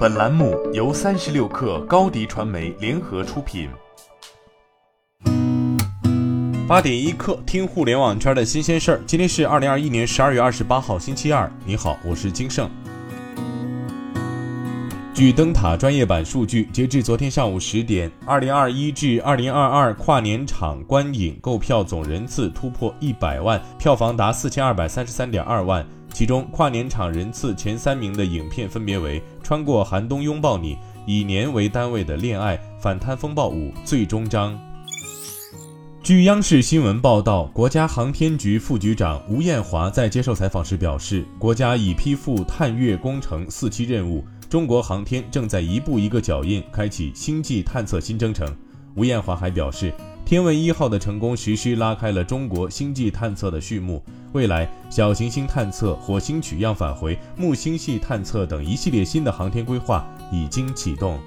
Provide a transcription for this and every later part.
本栏目由三十六氪高低传媒联合出品。八点一刻，听互联网圈的新鲜事儿。今天是二零二一年十二月二十八号，星期二。你好，我是金盛。据灯塔专业版数据，截至昨天上午十点，二零二一至二零二二跨年场观影购票总人次突破一百万，票房达四千二百三十三点二万。其中，跨年场人次前三名的影片分别为《穿过寒冬拥抱你》、以年为单位的恋爱、反贪风暴五、最终章。据央视新闻报道，国家航天局副局长吴艳华在接受采访时表示，国家已批复探月工程四期任务，中国航天正在一步一个脚印开启星际探测新征程。吴艳华还表示。天问一号的成功实施拉开了中国星际探测的序幕，未来小行星探测、火星取样返回、木星系探测等一系列新的航天规划已经启动。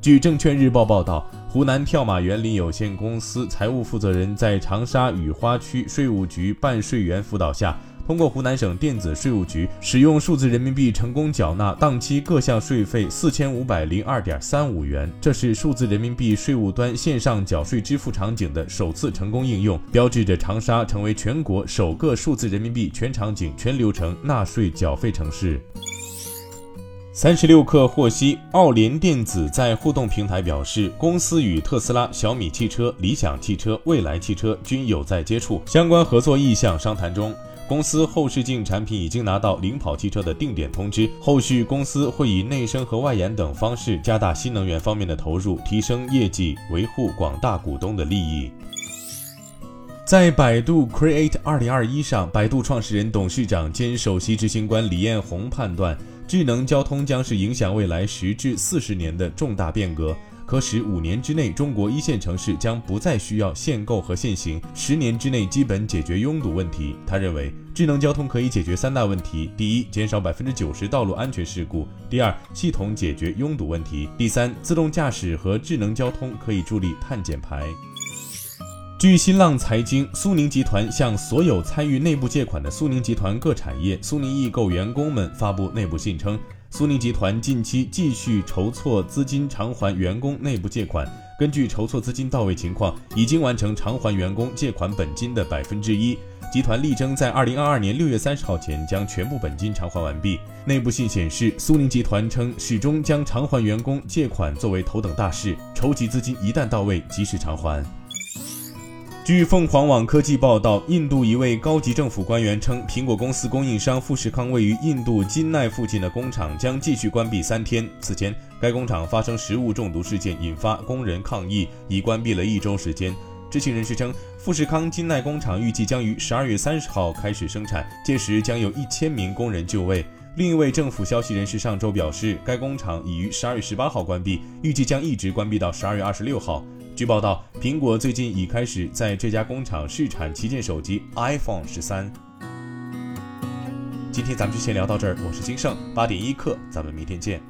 据证券日报报道，湖南跳马园林有限公司财务负责人在长沙雨花区税务局办税员辅导下。通过湖南省电子税务局使用数字人民币成功缴纳当期各项税费四千五百零二点三五元，这是数字人民币税务端线上缴税支付场景的首次成功应用，标志着长沙成为全国首个数字人民币全场景全流程纳税缴费城市。三十六氪获悉，奥联电子在互动平台表示，公司与特斯拉、小米汽车、理想汽车、蔚来汽车均有在接触，相关合作意向商谈中。公司后视镜产品已经拿到领跑汽车的定点通知，后续公司会以内生和外延等方式加大新能源方面的投入，提升业绩，维护广大股东的利益。在百度 Create 二零二一上，百度创始人、董事长兼首席执行官李彦宏判断，智能交通将是影响未来十至四十年的重大变革。可使五年之内，中国一线城市将不再需要限购和限行；十年之内，基本解决拥堵问题。他认为，智能交通可以解决三大问题：第一，减少百分之九十道路安全事故；第二，系统解决拥堵问题；第三，自动驾驶和智能交通可以助力碳减排。据新浪财经，苏宁集团向所有参与内部借款的苏宁集团各产业、苏宁易购员工们发布内部信称。苏宁集团近期继续筹措资金偿还员工内部借款，根据筹措资金到位情况，已经完成偿还员工借款本金的百分之一。集团力争在二零二二年六月三十号前将全部本金偿还完毕。内部信显示，苏宁集团称始终将偿还员工借款作为头等大事，筹集资金一旦到位，及时偿还。据凤凰网科技报道，印度一位高级政府官员称，苹果公司供应商富士康位于印度金奈附近的工厂将继续关闭三天。此前，该工厂发生食物中毒事件，引发工人抗议，已关闭了一周时间。知情人士称，富士康金奈工厂预计将于十二月三十号开始生产，届时将有一千名工人就位。另一位政府消息人士上周表示，该工厂已于十二月十八号关闭，预计将一直关闭到十二月二十六号。据报道，苹果最近已开始在这家工厂试产旗舰手机 iPhone 十三。今天咱们就先聊到这儿，我是金盛，八点一刻，咱们明天见。